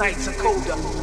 nights are colder.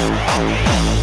Okay.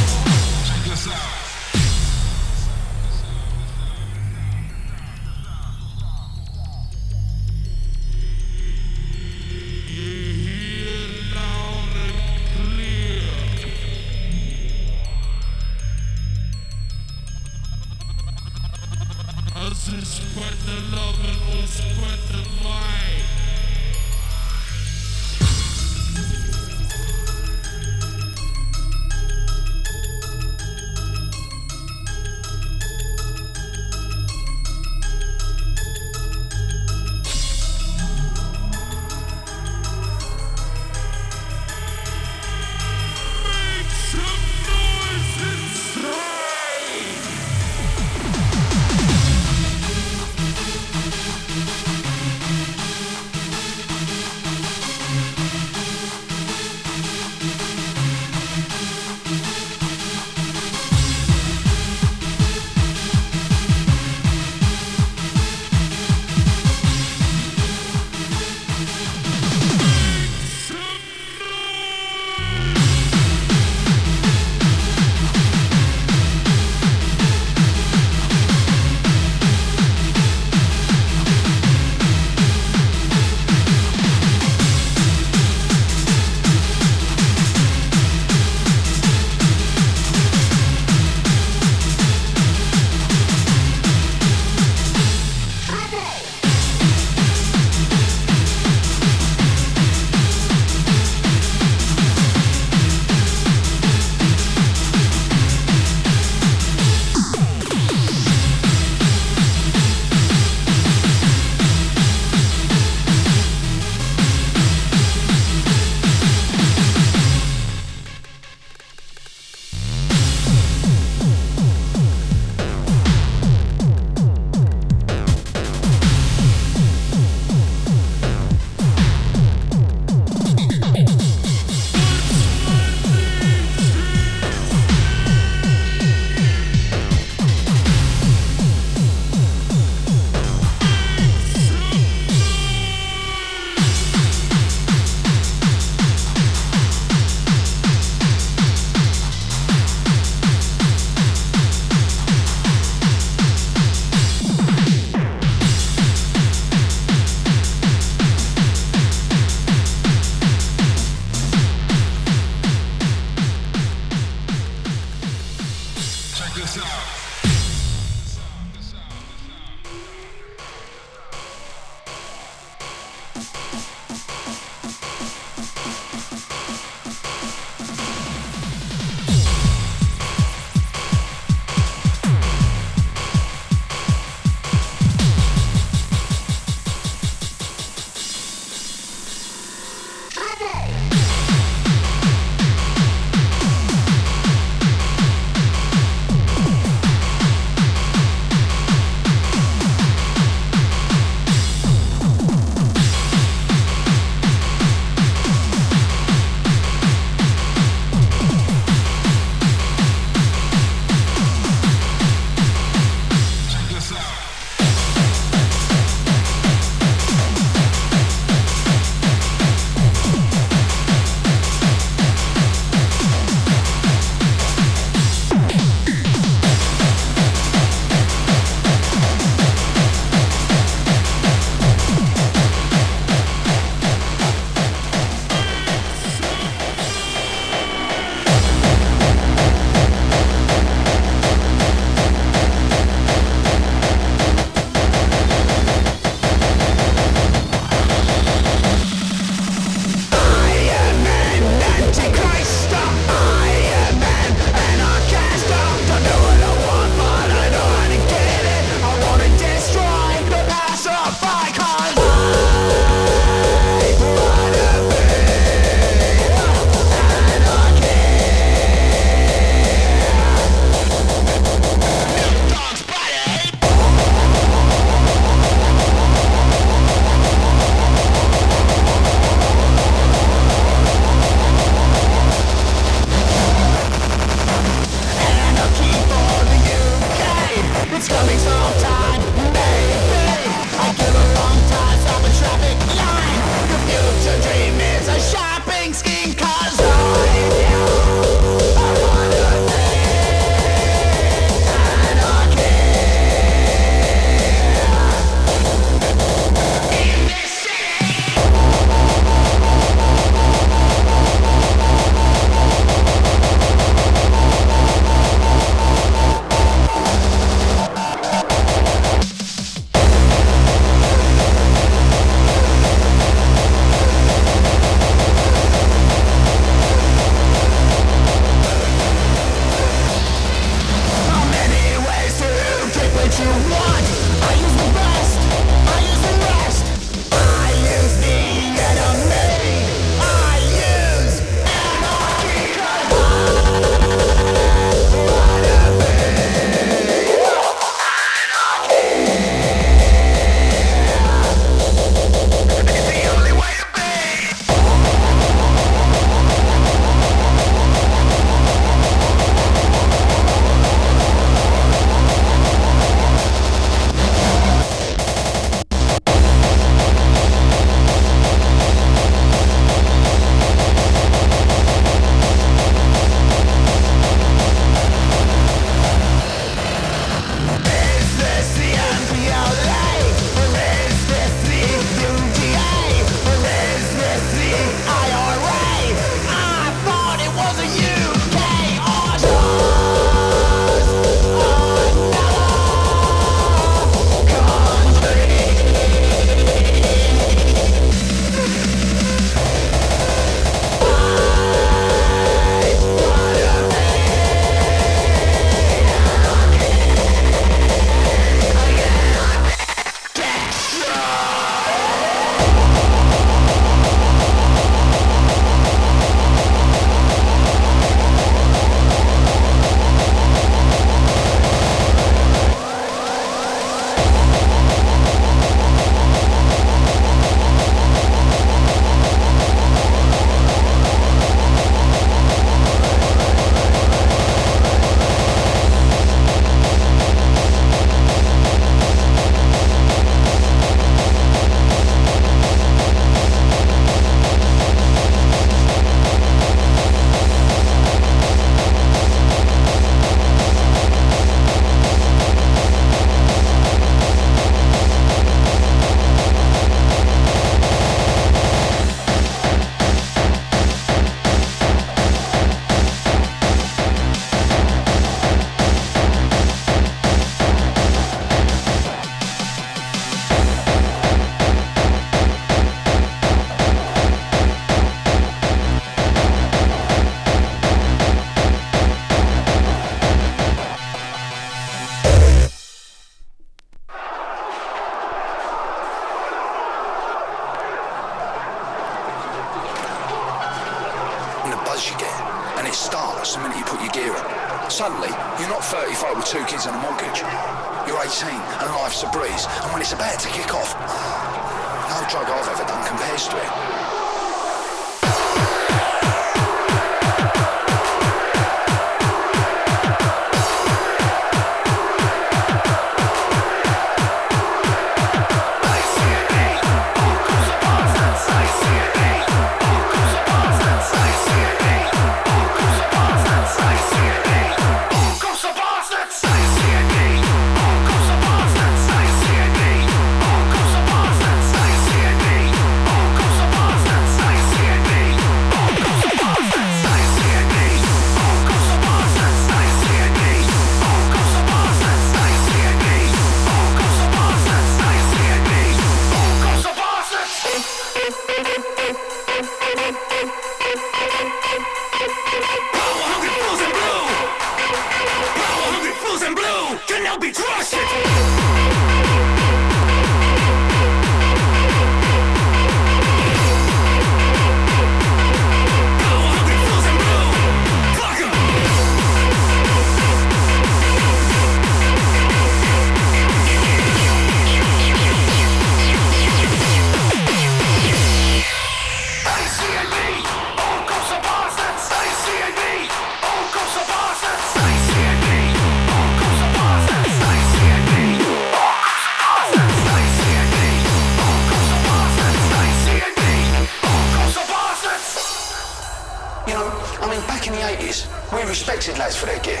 You know, I mean, back in the 80s, we respected lads for their gear.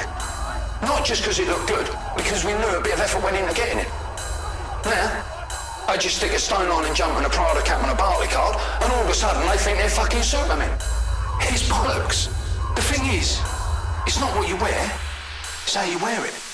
Not just because it looked good, because we knew a bit of effort went into getting it. Now, I just stick a stone on and jump on a Prada cap on a Barclaycard, and all of a sudden they think they're fucking Superman. It's bollocks. The thing is, it's not what you wear, it's how you wear it.